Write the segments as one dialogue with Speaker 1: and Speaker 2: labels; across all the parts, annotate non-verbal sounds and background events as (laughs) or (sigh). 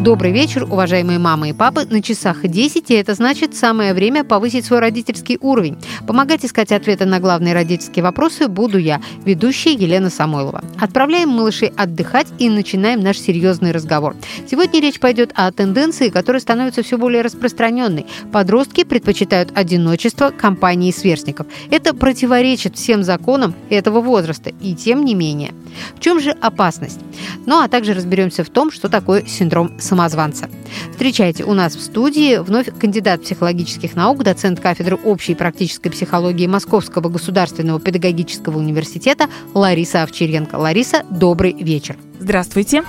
Speaker 1: Добрый вечер, уважаемые мамы и папы. На часах 10, и это значит самое время повысить свой родительский уровень. Помогать искать ответы на главные родительские вопросы буду я, ведущая Елена Самойлова. Отправляем малышей отдыхать и начинаем наш серьезный разговор. Сегодня речь пойдет о тенденции, которая становится все более распространенной. Подростки предпочитают одиночество компании сверстников. Это противоречит всем законам этого возраста, и тем не менее. В чем же опасность? Ну а также разберемся в том, что такое синдром самозванца. Встречайте у нас в студии вновь кандидат психологических наук, доцент кафедры общей и практической психологии Московского государственного педагогического университета Лариса Овчаренко. Лариса, добрый вечер.
Speaker 2: Здравствуйте.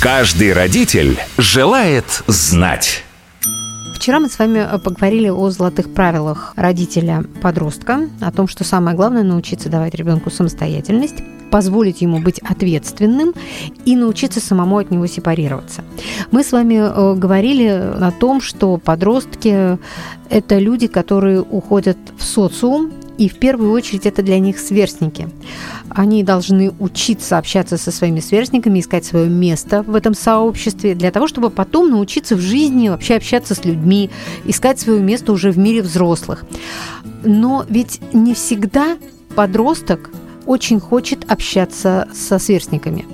Speaker 3: Каждый родитель желает знать.
Speaker 1: Вчера мы с вами поговорили о золотых правилах родителя-подростка, о том, что самое главное научиться давать ребенку самостоятельность, позволить ему быть ответственным и научиться самому от него сепарироваться. Мы с вами э, говорили о том, что подростки – это люди, которые уходят в социум, и в первую очередь это для них сверстники. Они должны учиться общаться со своими сверстниками, искать свое место в этом сообществе, для того, чтобы потом научиться в жизни вообще общаться с людьми, искать свое место уже в мире взрослых. Но ведь не всегда подросток очень хочет общаться со сверстниками.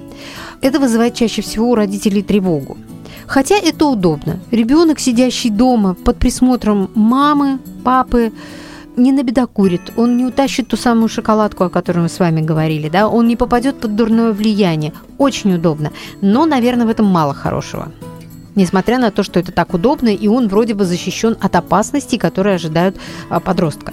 Speaker 1: Это вызывает чаще всего у родителей тревогу. Хотя это удобно. Ребенок, сидящий дома под присмотром мамы, папы, не набедокурит, он не утащит ту самую шоколадку, о которой мы с вами говорили, да, он не попадет под дурное влияние. Очень удобно. Но, наверное, в этом мало хорошего. Несмотря на то, что это так удобно, и он вроде бы защищен от опасностей, которые ожидают а, подростка.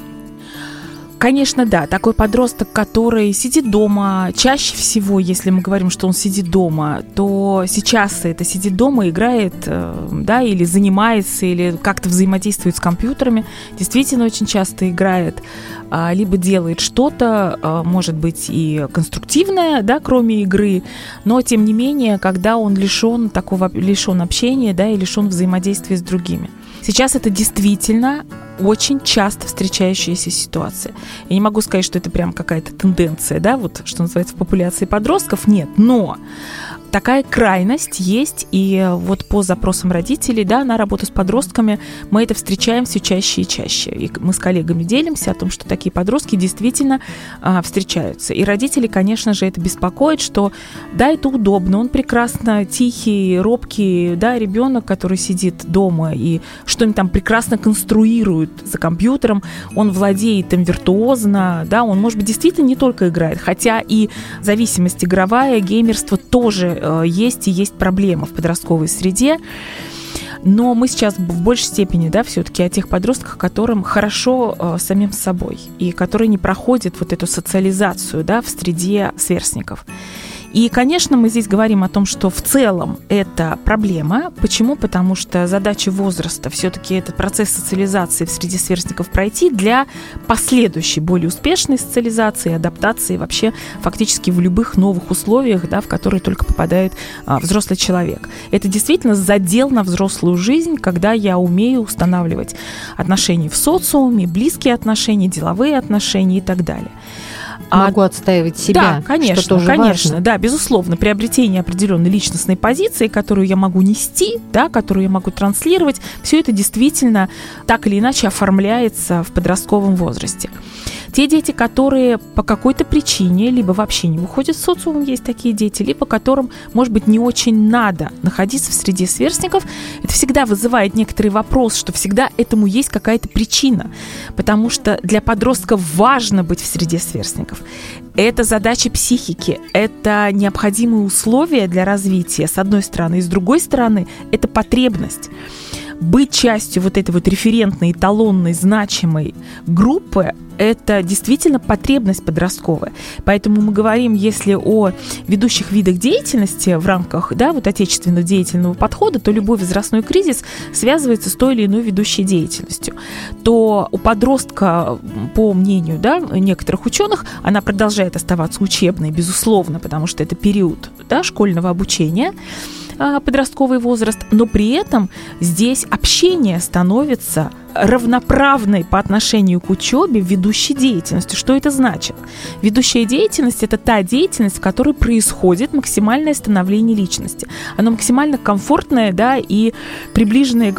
Speaker 2: Конечно, да. Такой подросток, который сидит дома, чаще всего, если мы говорим, что он сидит дома, то сейчас это сидит дома, играет, э, да, или занимается, или как-то взаимодействует с компьютерами, действительно очень часто играет, а, либо делает что-то, а, может быть, и конструктивное, да, кроме игры, но, тем не менее, когда он лишен такого, лишен общения, да, и лишен взаимодействия с другими. Сейчас это действительно очень часто встречающаяся ситуация. Я не могу сказать, что это прям какая-то тенденция, да, вот что называется в популяции подростков, нет, но такая крайность есть, и вот по запросам родителей, да, на работу с подростками мы это встречаем все чаще и чаще. И мы с коллегами делимся о том, что такие подростки действительно а, встречаются. И родители, конечно же, это беспокоит, что да, это удобно, он прекрасно тихий, робкий, да, ребенок, который сидит дома и что-нибудь там прекрасно конструирует за компьютером, он владеет им виртуозно, да, он, может быть, действительно не только играет, хотя и зависимость игровая, геймерство тоже Э, есть и есть проблема в подростковой среде. Но мы сейчас в большей степени, да, все-таки о тех подростках, которым хорошо э, самим собой и которые не проходят вот эту социализацию, да, в среде сверстников. И, конечно, мы здесь говорим о том, что в целом это проблема. Почему? Потому что задача возраста все-таки этот процесс социализации в среде сверстников пройти для последующей, более успешной социализации, адаптации вообще фактически в любых новых условиях, да, в которые только попадает а, взрослый человек. Это действительно задел на взрослую жизнь, когда я умею устанавливать отношения в социуме, близкие отношения, деловые отношения и так далее.
Speaker 1: А Могу отстаивать себя.
Speaker 2: Да, конечно, что тоже конечно, важно. да, безусловно, приобретение определенной личностной позиции, которую я могу нести, да, которую я могу транслировать, все это действительно так или иначе оформляется в подростковом возрасте. Те дети, которые по какой-то причине либо вообще не выходят в социум, есть такие дети, либо которым, может быть, не очень надо находиться в среде сверстников, это всегда вызывает некоторый вопрос, что всегда этому есть какая-то причина, потому что для подростков важно быть в среде сверстников. Это задача психики, это необходимые условия для развития, с одной стороны, и с другой стороны, это потребность быть частью вот этой вот референтной, эталонной, значимой группы, это действительно потребность подростковая. Поэтому мы говорим, если о ведущих видах деятельности в рамках да, вот отечественного деятельного подхода, то любой возрастной кризис связывается с той или иной ведущей деятельностью. То у подростка, по мнению да, некоторых ученых, она продолжает оставаться учебной, безусловно, потому что это период да, школьного обучения подростковый возраст, но при этом здесь общение становится равноправной по отношению к учебе ведущей деятельности. Что это значит? Ведущая деятельность – это та деятельность, в которой происходит максимальное становление личности. Оно максимально комфортное, да, и приближенное,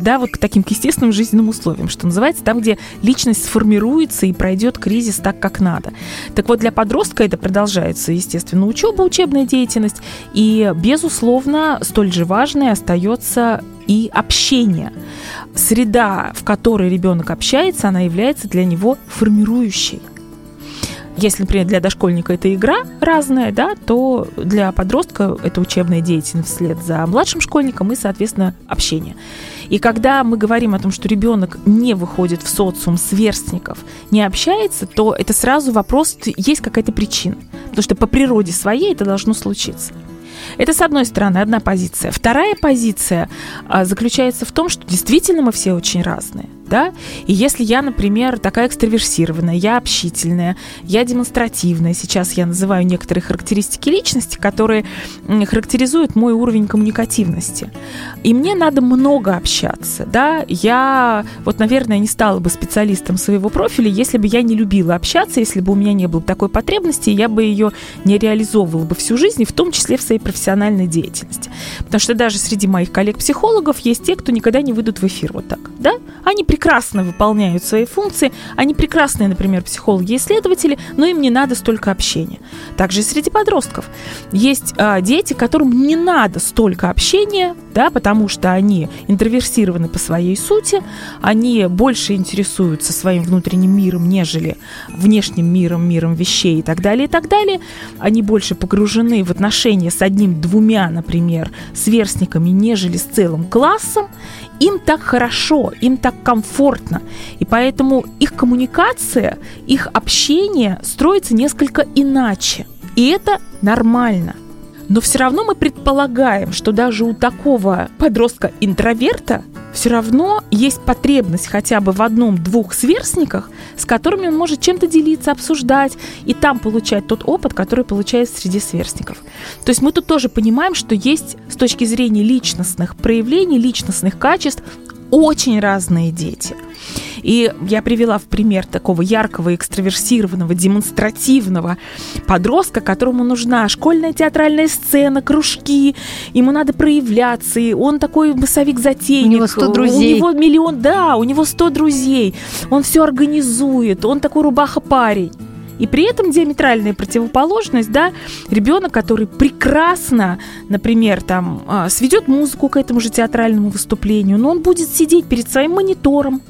Speaker 2: да, вот к таким к естественным жизненным условиям, что называется, там, где личность сформируется и пройдет кризис так, как надо. Так вот, для подростка это продолжается, естественно, учеба, учебная деятельность, и, безусловно, столь же важной остается и общение. Среда, в которой ребенок общается, она является для него формирующей. Если, например, для дошкольника это игра разная, да, то для подростка это учебная деятельность вслед за младшим школьником и, соответственно, общение. И когда мы говорим о том, что ребенок не выходит в социум сверстников, не общается, то это сразу вопрос, есть какая-то причина. Потому что по природе своей это должно случиться. Это, с одной стороны, одна позиция. Вторая позиция а, заключается в том, что действительно мы все очень разные да, и если я, например, такая экстраверсированная, я общительная, я демонстративная, сейчас я называю некоторые характеристики личности, которые характеризуют мой уровень коммуникативности, и мне надо много общаться, да, я вот, наверное, не стала бы специалистом своего профиля, если бы я не любила общаться, если бы у меня не было такой потребности, я бы ее не реализовывала бы всю жизнь, в том числе в своей профессиональной деятельности. Потому что даже среди моих коллег-психологов есть те, кто никогда не выйдут в эфир вот так, да, они прекрасно выполняют свои функции, они прекрасные, например, психологи и исследователи, но им не надо столько общения. Также и среди подростков. Есть а, дети, которым не надо столько общения, да, потому что они интроверсированы по своей сути, они больше интересуются своим внутренним миром, нежели внешним миром, миром вещей и так далее, и так далее. Они больше погружены в отношения с одним-двумя, например, сверстниками, нежели с целым классом. Им так хорошо, им так комфортно. И поэтому их коммуникация, их общение строится несколько иначе. И это нормально. Но все равно мы предполагаем, что даже у такого подростка-интроверта все равно есть потребность хотя бы в одном-двух сверстниках, с которыми он может чем-то делиться, обсуждать и там получать тот опыт, который получает среди сверстников. То есть мы тут тоже понимаем, что есть с точки зрения личностных проявлений, личностных качеств очень разные дети. И я привела в пример такого яркого, экстраверсированного, демонстративного подростка, которому нужна школьная театральная сцена, кружки, ему надо проявляться, и он такой массовик-затейник.
Speaker 1: У него 100 друзей.
Speaker 2: У него миллион, да, у него 100 друзей, он все организует, он такой рубаха-парень. И при этом диаметральная противоположность, да, ребенок, который прекрасно, например, там, а, сведет музыку к этому же театральному выступлению, но он будет сидеть перед своим монитором,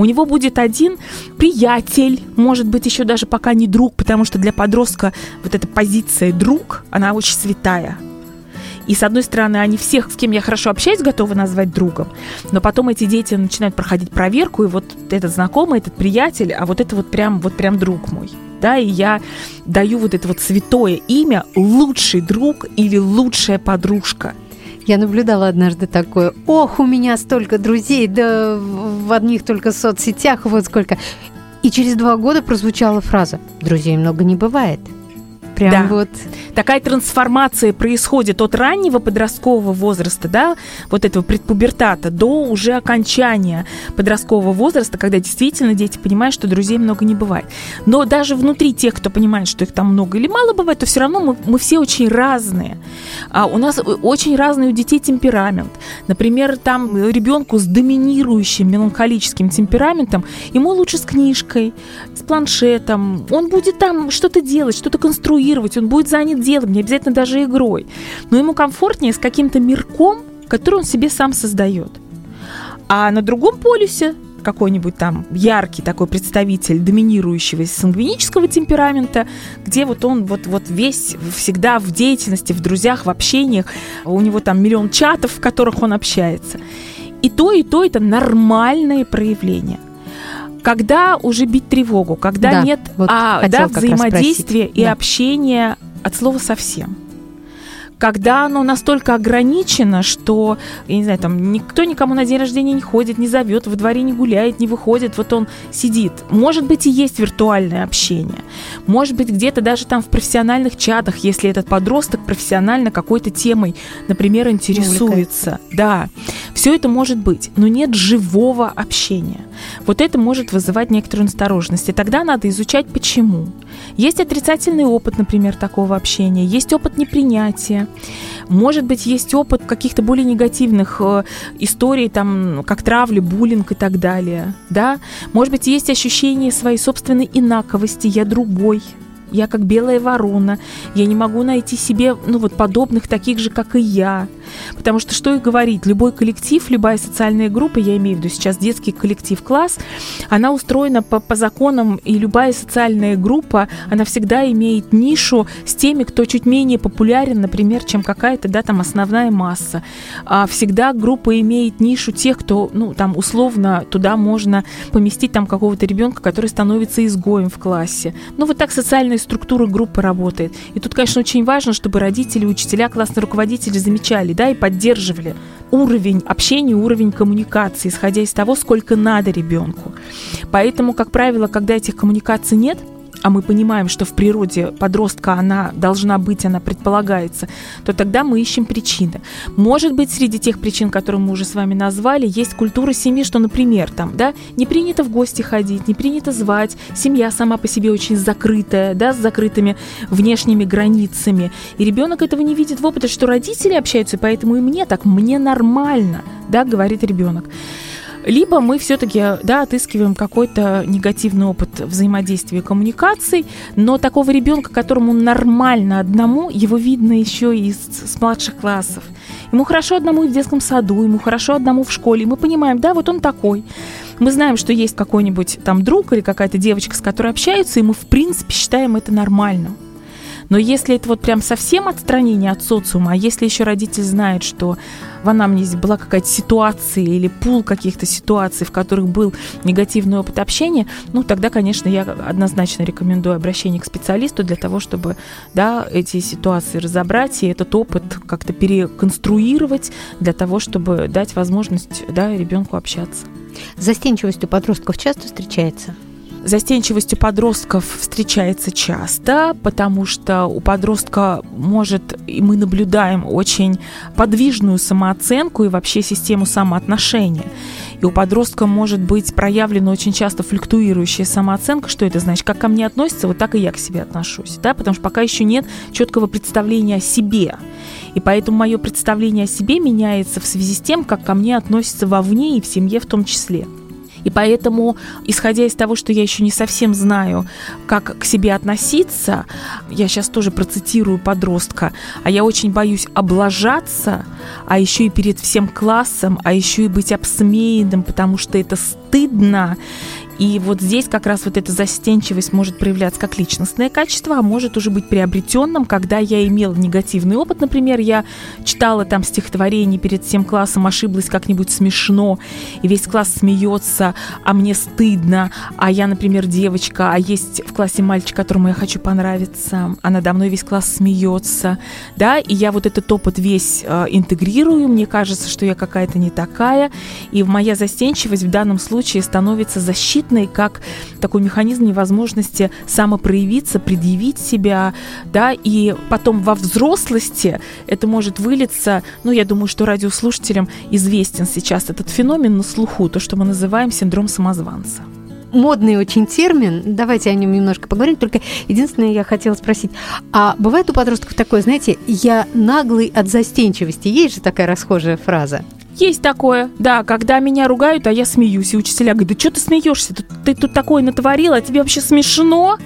Speaker 2: у него будет один приятель, может быть, еще даже пока не друг, потому что для подростка вот эта позиция друг, она очень святая. И с одной стороны, они всех, с кем я хорошо общаюсь, готовы назвать другом, но потом эти дети начинают проходить проверку, и вот этот знакомый, этот приятель, а вот это вот прям, вот прям друг мой. Да, и я даю вот это вот святое имя лучший друг или лучшая подружка –
Speaker 1: я наблюдала однажды такое. Ох, у меня столько друзей, да в одних только соцсетях вот сколько. И через два года прозвучала фраза «Друзей много не бывает».
Speaker 2: Прям да. вот такая трансформация происходит от раннего подросткового возраста, да, вот этого предпубертата, до уже окончания подросткового возраста, когда действительно дети понимают, что друзей много не бывает. Но даже внутри тех, кто понимает, что их там много или мало бывает, то все равно мы, мы все очень разные. А у нас очень разный у детей темперамент. Например, там ребенку с доминирующим меланхолическим темпераментом, ему лучше с книжкой, с планшетом. Он будет там что-то делать, что-то конструировать, он будет занят делом, не обязательно даже игрой. Но ему комфортнее с каким-то мирком, который он себе сам создает. А на другом полюсе какой-нибудь там яркий такой представитель доминирующего сангвинического темперамента, где вот он вот, вот весь всегда в деятельности, в друзьях, в общениях, у него там миллион чатов, в которых он общается. И то, и то это нормальные проявления. Когда уже бить тревогу, когда
Speaker 1: да,
Speaker 2: нет
Speaker 1: вот
Speaker 2: а, да, взаимодействия и да. общения от слова совсем. Когда оно настолько ограничено, что, я не знаю, там никто никому на день рождения не ходит, не зовет, во дворе не гуляет, не выходит, вот он сидит. Может быть, и есть виртуальное общение. Может быть, где-то даже там в профессиональных чатах, если этот подросток профессионально какой-то темой, например, интересуется. Да, все это может быть, но нет живого общения. Вот это может вызывать некоторую настороженность. И тогда надо изучать, почему. Есть отрицательный опыт, например, такого общения, есть опыт непринятия, может быть, есть опыт каких-то более негативных э, историй, там, как травли, буллинг и так далее, да. Может быть, есть ощущение своей собственной инаковости, я другой, я как белая ворона, я не могу найти себе, ну вот, подобных таких же, как и я. Потому что, что и говорить, любой коллектив, любая социальная группа, я имею в виду сейчас детский коллектив, класс, она устроена по, по законам, и любая социальная группа, она всегда имеет нишу с теми, кто чуть менее популярен, например, чем какая-то, да, там, основная масса. А всегда группа имеет нишу тех, кто, ну, там, условно, туда можно поместить там какого-то ребенка, который становится изгоем в классе. Ну, вот так социальная структура группы работает. И тут, конечно, очень важно, чтобы родители, учителя, классные руководители замечали, да, и поддерживали уровень общения, уровень коммуникации, исходя из того, сколько надо ребенку. Поэтому, как правило, когда этих коммуникаций нет, а мы понимаем, что в природе подростка она должна быть, она предполагается, то тогда мы ищем причины. Может быть, среди тех причин, которые мы уже с вами назвали, есть культура семьи, что, например, там, да, не принято в гости ходить, не принято звать, семья сама по себе очень закрытая, да, с закрытыми внешними границами, и ребенок этого не видит в опыте, что родители общаются, поэтому и мне так, мне нормально, да, говорит ребенок. Либо мы все-таки да, отыскиваем какой-то негативный опыт взаимодействия и коммуникаций, но такого ребенка, которому нормально одному, его видно еще из с младших классов. Ему хорошо одному и в детском саду, ему хорошо одному в школе. И мы понимаем, да, вот он такой. Мы знаем, что есть какой-нибудь там друг или какая-то девочка, с которой общаются, и мы в принципе считаем это нормальным. Но если это вот прям совсем отстранение от социума, а если еще родитель знает, что в анамнезе была какая-то ситуация или пул каких-то ситуаций, в которых был негативный опыт общения, ну, тогда, конечно, я однозначно рекомендую обращение к специалисту для того, чтобы, да, эти ситуации разобрать и этот опыт как-то переконструировать для того, чтобы дать возможность, да, ребенку общаться.
Speaker 1: Застенчивость у подростков часто встречается?
Speaker 2: Застенчивость у подростков встречается часто, потому что у подростка может, и мы наблюдаем очень подвижную самооценку и вообще систему самоотношения. И у подростка может быть проявлена очень часто флюктуирующая самооценка. Что это значит? Как ко мне относятся, вот так и я к себе отношусь. Да? Потому что пока еще нет четкого представления о себе. И поэтому мое представление о себе меняется в связи с тем, как ко мне относятся вовне и в семье в том числе. И поэтому, исходя из того, что я еще не совсем знаю, как к себе относиться, я сейчас тоже процитирую подростка, а я очень боюсь облажаться, а еще и перед всем классом, а еще и быть обсмеянным, потому что это стыдно. И вот здесь как раз вот эта застенчивость может проявляться как личностное качество, а может уже быть приобретенным, когда я имела негативный опыт, например, я читала там стихотворение перед всем классом, ошиблась как-нибудь смешно, и весь класс смеется, а мне стыдно, а я, например, девочка, а есть в классе мальчик, которому я хочу понравиться, а надо мной весь класс смеется, да, и я вот этот опыт весь э, интегрирую, мне кажется, что я какая-то не такая, и моя застенчивость в данном случае становится защитой защитной, как такой механизм невозможности самопроявиться, предъявить себя, да, и потом во взрослости это может вылиться, ну, я думаю, что радиослушателям известен сейчас этот феномен на слуху, то, что мы называем синдром самозванца
Speaker 1: модный очень термин. Давайте о нем немножко поговорим. Только единственное, я хотела спросить, а бывает у подростков такое, знаете, я наглый от застенчивости? Есть же такая расхожая фраза?
Speaker 2: Есть такое, да, когда меня ругают, а я смеюсь, и учителя говорят, да что ты смеешься, ты, ты тут такое натворила, а тебе вообще смешно?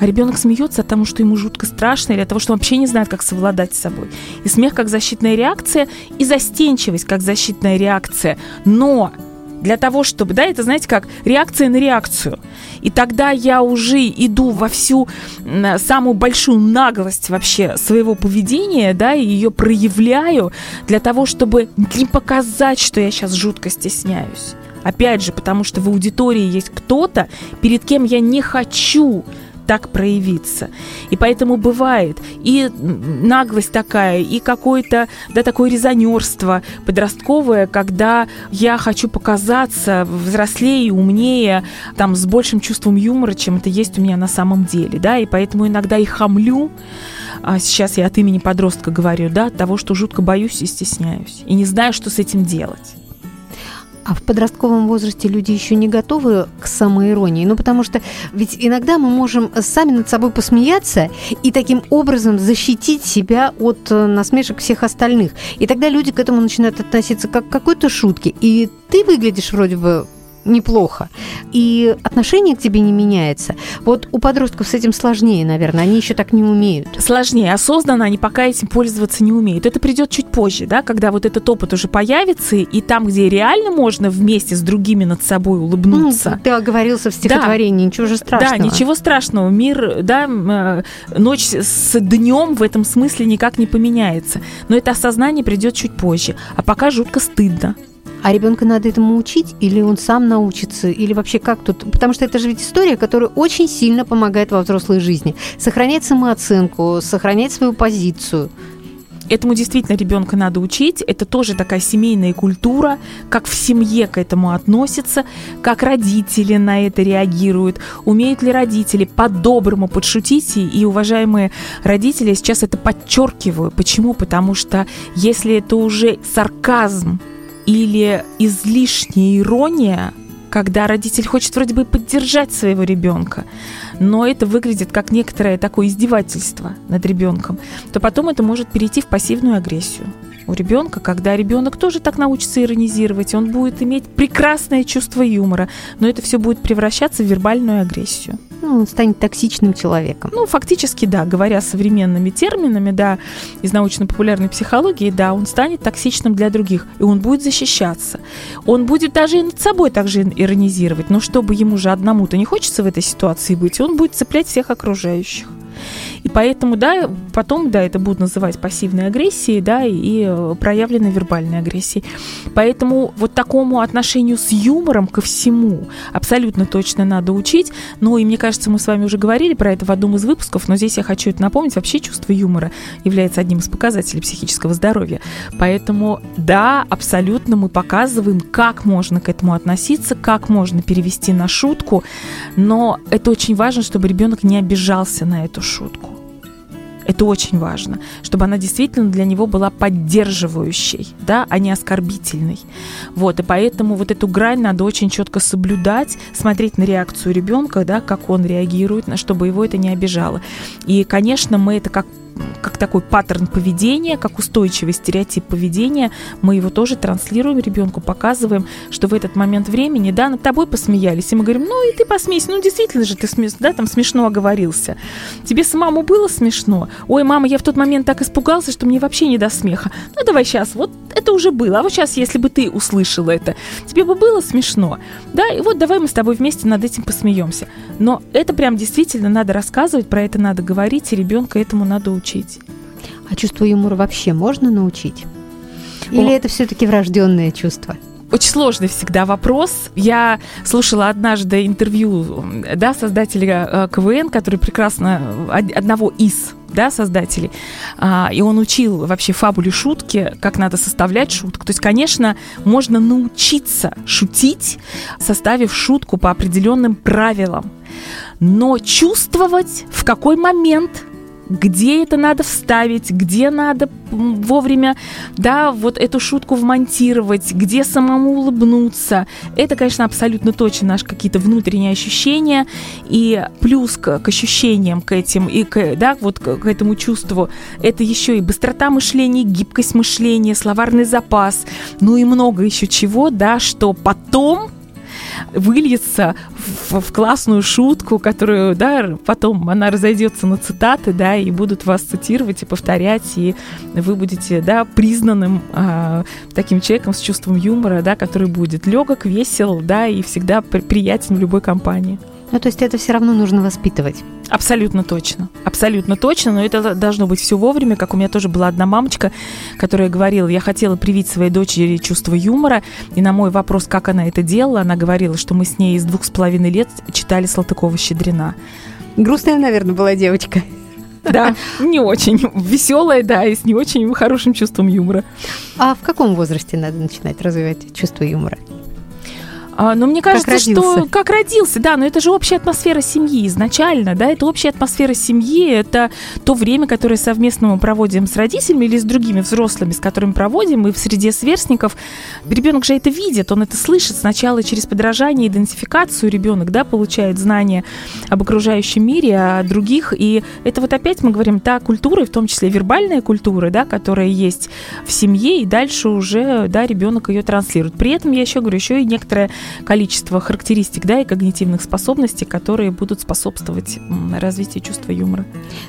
Speaker 2: А ребенок смеется от того, что ему жутко страшно, или от того, что он вообще не знает, как совладать с собой. И смех как защитная реакция, и застенчивость как защитная реакция. Но для того, чтобы, да, это, знаете, как реакция на реакцию. И тогда я уже иду во всю самую большую наглость вообще своего поведения, да, и ее проявляю для того, чтобы не показать, что я сейчас жутко стесняюсь. Опять же, потому что в аудитории есть кто-то, перед кем я не хочу так проявиться. И поэтому бывает и наглость такая, и какое-то, да, такое резонерство подростковое, когда я хочу показаться взрослее, умнее, там, с большим чувством юмора, чем это есть у меня на самом деле, да, и поэтому иногда и хамлю, а сейчас я от имени подростка говорю, да, того, что жутко боюсь и стесняюсь, и не знаю, что с этим делать.
Speaker 1: А в подростковом возрасте люди еще не готовы к самоиронии. Ну, потому что ведь иногда мы можем сами над собой посмеяться и таким образом защитить себя от э, насмешек всех остальных. И тогда люди к этому начинают относиться как к какой-то шутке. И ты выглядишь вроде бы неплохо. И отношение к тебе не меняется. Вот у подростков с этим сложнее, наверное. Они еще так не умеют.
Speaker 2: Сложнее. Осознанно они пока этим пользоваться не умеют. Это придет чуть позже, да, когда вот этот опыт уже появится, и там, где реально можно вместе с другими над собой улыбнуться.
Speaker 1: Ну, ты оговорился в стихотворении, да. ничего же страшного.
Speaker 2: Да, ничего страшного. Мир, да, э, ночь с днем в этом смысле никак не поменяется. Но это осознание придет чуть позже. А пока жутко стыдно.
Speaker 1: А ребенка надо этому учить, или он сам научится, или вообще как тут? Потому что это же ведь история, которая очень сильно помогает во взрослой жизни. Сохранять самооценку, сохранять свою позицию.
Speaker 2: Этому действительно ребенка надо учить. Это тоже такая семейная культура, как в семье к этому относятся, как родители на это реагируют. Умеют ли родители по-доброму подшутить? И, уважаемые родители, я сейчас это подчеркиваю. Почему? Потому что если это уже сарказм, или излишняя ирония, когда родитель хочет вроде бы поддержать своего ребенка, но это выглядит как некоторое такое издевательство над ребенком, то потом это может перейти в пассивную агрессию у ребенка, когда ребенок тоже так научится иронизировать, он будет иметь прекрасное чувство юмора, но это все будет превращаться в вербальную агрессию.
Speaker 1: Ну, он станет токсичным человеком.
Speaker 2: Ну, фактически, да, говоря современными терминами, да, из научно-популярной психологии, да, он станет токсичным для других, и он будет защищаться. Он будет даже и над собой также иронизировать, но чтобы ему же одному-то не хочется в этой ситуации быть, он будет цеплять всех окружающих. И поэтому, да, потом, да, это будут называть пассивной агрессией, да, и э, проявленной вербальной агрессией. Поэтому вот такому отношению с юмором ко всему абсолютно точно надо учить. Ну, и мне кажется, мы с вами уже говорили про это в одном из выпусков, но здесь я хочу это напомнить. Вообще чувство юмора является одним из показателей психического здоровья. Поэтому, да, абсолютно мы показываем, как можно к этому относиться, как можно перевести на шутку, но это очень важно, чтобы ребенок не обижался на эту. Это очень важно, чтобы она действительно для него была поддерживающей, да, а не оскорбительной. Вот, и поэтому вот эту грань надо очень четко соблюдать, смотреть на реакцию ребенка, да, как он реагирует, чтобы его это не обижало. И, конечно, мы это как как такой паттерн поведения, как устойчивый стереотип поведения, мы его тоже транслируем ребенку, показываем, что в этот момент времени, да, над тобой посмеялись, и мы говорим, ну и ты посмейся, ну действительно же ты смеш, да, там смешно оговорился. Тебе самому было смешно? Ой, мама, я в тот момент так испугался, что мне вообще не до смеха. Ну давай сейчас, вот это уже было, а вот сейчас, если бы ты услышала это, тебе бы было смешно, да, и вот давай мы с тобой вместе над этим посмеемся. Но это прям действительно надо рассказывать, про это надо говорить, и ребенка этому надо научить.
Speaker 1: А чувство юмора вообще можно научить? Или О. это все-таки врожденное чувство?
Speaker 2: Очень сложный всегда вопрос. Я слушала однажды интервью да, создателя э, КВН, который прекрасно, одного из да, создателей, а, и он учил вообще фабуле шутки, как надо составлять шутку. То есть, конечно, можно научиться шутить, составив шутку по определенным правилам, но чувствовать, в какой момент где это надо вставить, где надо вовремя, да, вот эту шутку вмонтировать, где самому улыбнуться. Это, конечно, абсолютно точно наши какие-то внутренние ощущения. И плюс к, к ощущениям, к этим, и к, да, вот к, к этому чувству, это еще и быстрота мышления, гибкость мышления, словарный запас, ну и много еще чего, да, что потом выльется в, в классную шутку, которую, да, потом она разойдется на цитаты, да, и будут вас цитировать и повторять, и вы будете, да, признанным э, таким человеком с чувством юмора, да, который будет легок, весел, да, и всегда приятен в любой компании.
Speaker 1: Ну, то есть это все равно нужно воспитывать.
Speaker 2: Абсолютно точно. Абсолютно точно, но это должно быть все вовремя. Как у меня тоже была одна мамочка, которая говорила, я хотела привить своей дочери чувство юмора, и на мой вопрос, как она это делала, она говорила, что мы с ней из двух с половиной лет читали Салтыкова-Щедрина.
Speaker 1: Грустная, наверное, была девочка.
Speaker 2: Да, (laughs) не очень веселая, да, и с не очень хорошим чувством юмора.
Speaker 1: А в каком возрасте надо начинать развивать чувство юмора?
Speaker 2: А, но мне кажется, как что как родился, да, но это же общая атмосфера семьи изначально, да, это общая атмосфера семьи, это то время, которое совместно мы проводим с родителями или с другими взрослыми, с которыми проводим, и в среде сверстников. Ребенок же это видит, он это слышит сначала через подражание, идентификацию ребенок, да, получает знания об окружающем мире, о других, и это вот опять мы говорим та культура, в том числе вербальная культура, да, которая есть в семье, и дальше уже, да, ребенок ее транслирует. При этом я еще говорю, еще и некоторая количество характеристик да, и когнитивных способностей, которые будут способствовать развитию чувства юмора.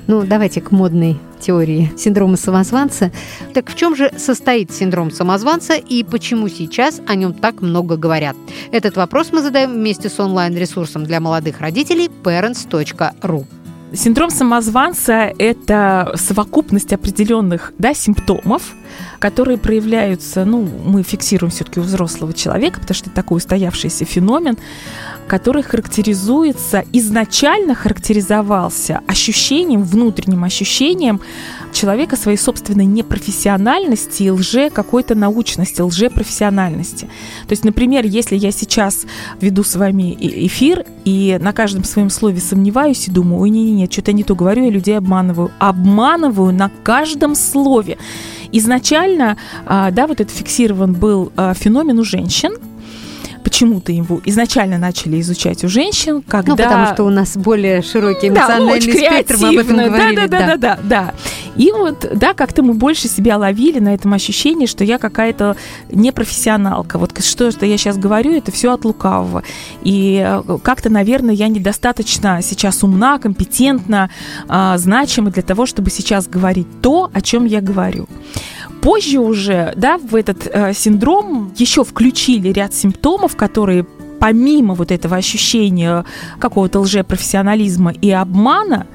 Speaker 1: Ну, давайте к модной теории синдрома самозванца. Так в чем же состоит синдром самозванца и почему сейчас о нем так много говорят? Этот вопрос мы задаем вместе с онлайн-ресурсом для молодых родителей parents.ru.
Speaker 2: Синдром самозванца – это совокупность определенных да, симптомов, которые проявляются, ну, мы фиксируем все-таки у взрослого человека, потому что это такой устоявшийся феномен, который характеризуется, изначально характеризовался ощущением, внутренним ощущением человека своей собственной непрофессиональности и лже какой-то научности, лжепрофессиональности. То есть, например, если я сейчас веду с вами эфир и на каждом своем слове сомневаюсь и думаю, ой, не-не-не, что-то не то говорю, я людей обманываю. Обманываю на каждом слове. Изначально, а, да, вот этот фиксирован был а, феномен у женщин, почему-то его изначально начали изучать у женщин, когда...
Speaker 1: Ну, потому что у нас более широкий эмоциональный да, спектр, мы об этом говорили.
Speaker 2: Да, да, да, да, да, да. И вот, да, как-то мы больше себя ловили на этом ощущении, что я какая-то непрофессионалка. Вот что, что я сейчас говорю, это все от лукавого. И э, как-то, наверное, я недостаточно сейчас умна, компетентна, э, значима для того, чтобы сейчас говорить то, о чем я говорю. Позже уже, да, в этот э, синдром еще включили ряд симптомов, которые помимо вот этого ощущения какого-то лжепрофессионализма и обмана,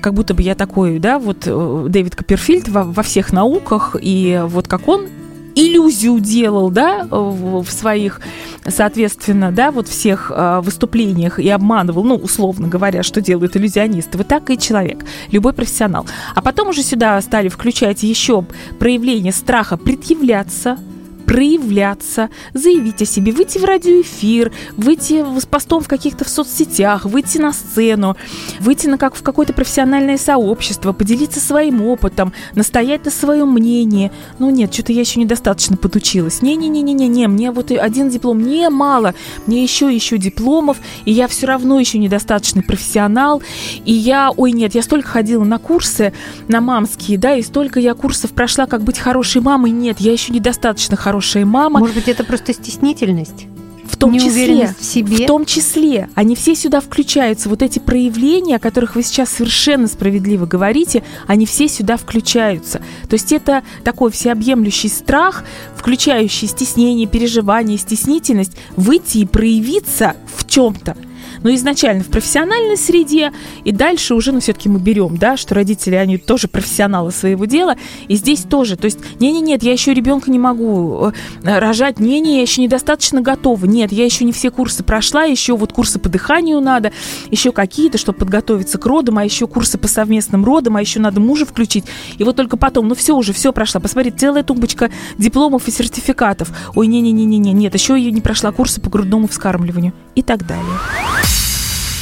Speaker 2: как будто бы я такой, да, вот э, Дэвид Копперфильд во, во всех науках, и вот как он иллюзию делал, да, в, в своих, соответственно, да, вот всех э, выступлениях и обманывал, ну, условно говоря, что делают иллюзионисты. Вот так и человек, любой профессионал. А потом уже сюда стали включать еще проявление страха предъявляться, проявляться, заявить о себе, выйти в радиоэфир, выйти с постом в каких-то в соцсетях, выйти на сцену, выйти на как в какое-то профессиональное сообщество, поделиться своим опытом, настоять на своем мнении. Ну нет, что-то я еще недостаточно подучилась. Не-не-не-не-не, мне вот один диплом не мало, мне еще еще дипломов, и я все равно еще недостаточный профессионал. И я, ой, нет, я столько ходила на курсы, на мамские, да, и столько я курсов прошла, как быть хорошей мамой. Нет, я еще недостаточно хорошая хорошая мама.
Speaker 1: Может быть, это просто стеснительность?
Speaker 2: В том числе, в себе. В том числе, они все сюда включаются. Вот эти проявления, о которых вы сейчас совершенно справедливо говорите, они все сюда включаются. То есть это такой всеобъемлющий страх, включающий стеснение, переживание, стеснительность, выйти и проявиться в чем-то но изначально в профессиональной среде, и дальше уже, ну, все-таки мы берем, да, что родители, они тоже профессионалы своего дела, и здесь тоже, то есть, не-не-нет, я еще ребенка не могу э, рожать, не-не, я еще недостаточно готова, нет, я еще не все курсы прошла, еще вот курсы по дыханию надо, еще какие-то, чтобы подготовиться к родам, а еще курсы по совместным родам, а еще надо мужа включить, и вот только потом, ну, все уже, все прошла, посмотри, целая тумбочка дипломов и сертификатов, ой, не-не-не-не, нет, еще я не прошла курсы по грудному вскармливанию и так далее.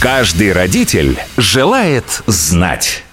Speaker 3: Каждый родитель желает знать.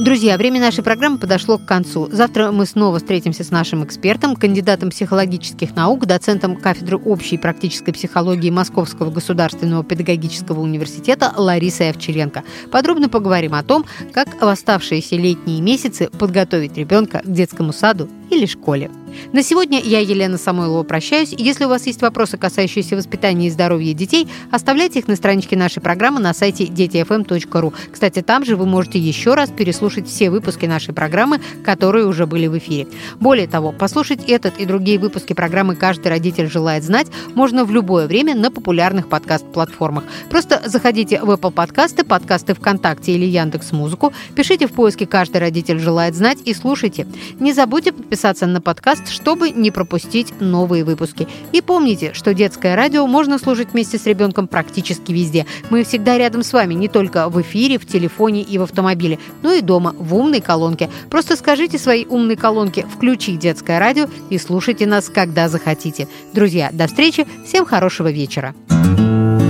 Speaker 1: Друзья, время нашей программы подошло к концу. Завтра мы снова встретимся с нашим экспертом, кандидатом психологических наук, доцентом кафедры общей практической психологии Московского государственного педагогического университета Ларисой Овчаренко. Подробно поговорим о том, как в оставшиеся летние месяцы подготовить ребенка к детскому саду или школе. На сегодня я, Елена Самойлова, прощаюсь. Если у вас есть вопросы, касающиеся воспитания и здоровья детей, оставляйте их на страничке нашей программы на сайте детифм.ру. Кстати, там же вы можете еще раз переслушать все выпуски нашей программы, которые уже были в эфире. Более того, послушать этот и другие выпуски программы «Каждый родитель желает знать» можно в любое время на популярных подкаст-платформах. Просто заходите в Apple подкасты, подкасты ВКонтакте или Яндекс Музыку, пишите в поиске «Каждый родитель желает знать» и слушайте. Не забудьте подписаться подписаться на подкаст, чтобы не пропустить новые выпуски. И помните, что детское радио можно слушать вместе с ребенком практически везде. Мы всегда рядом с вами, не только в эфире, в телефоне и в автомобиле, но и дома, в умной колонке. Просто скажите своей умной колонке «Включи детское радио» и слушайте нас, когда захотите. Друзья, до встречи, всем хорошего вечера.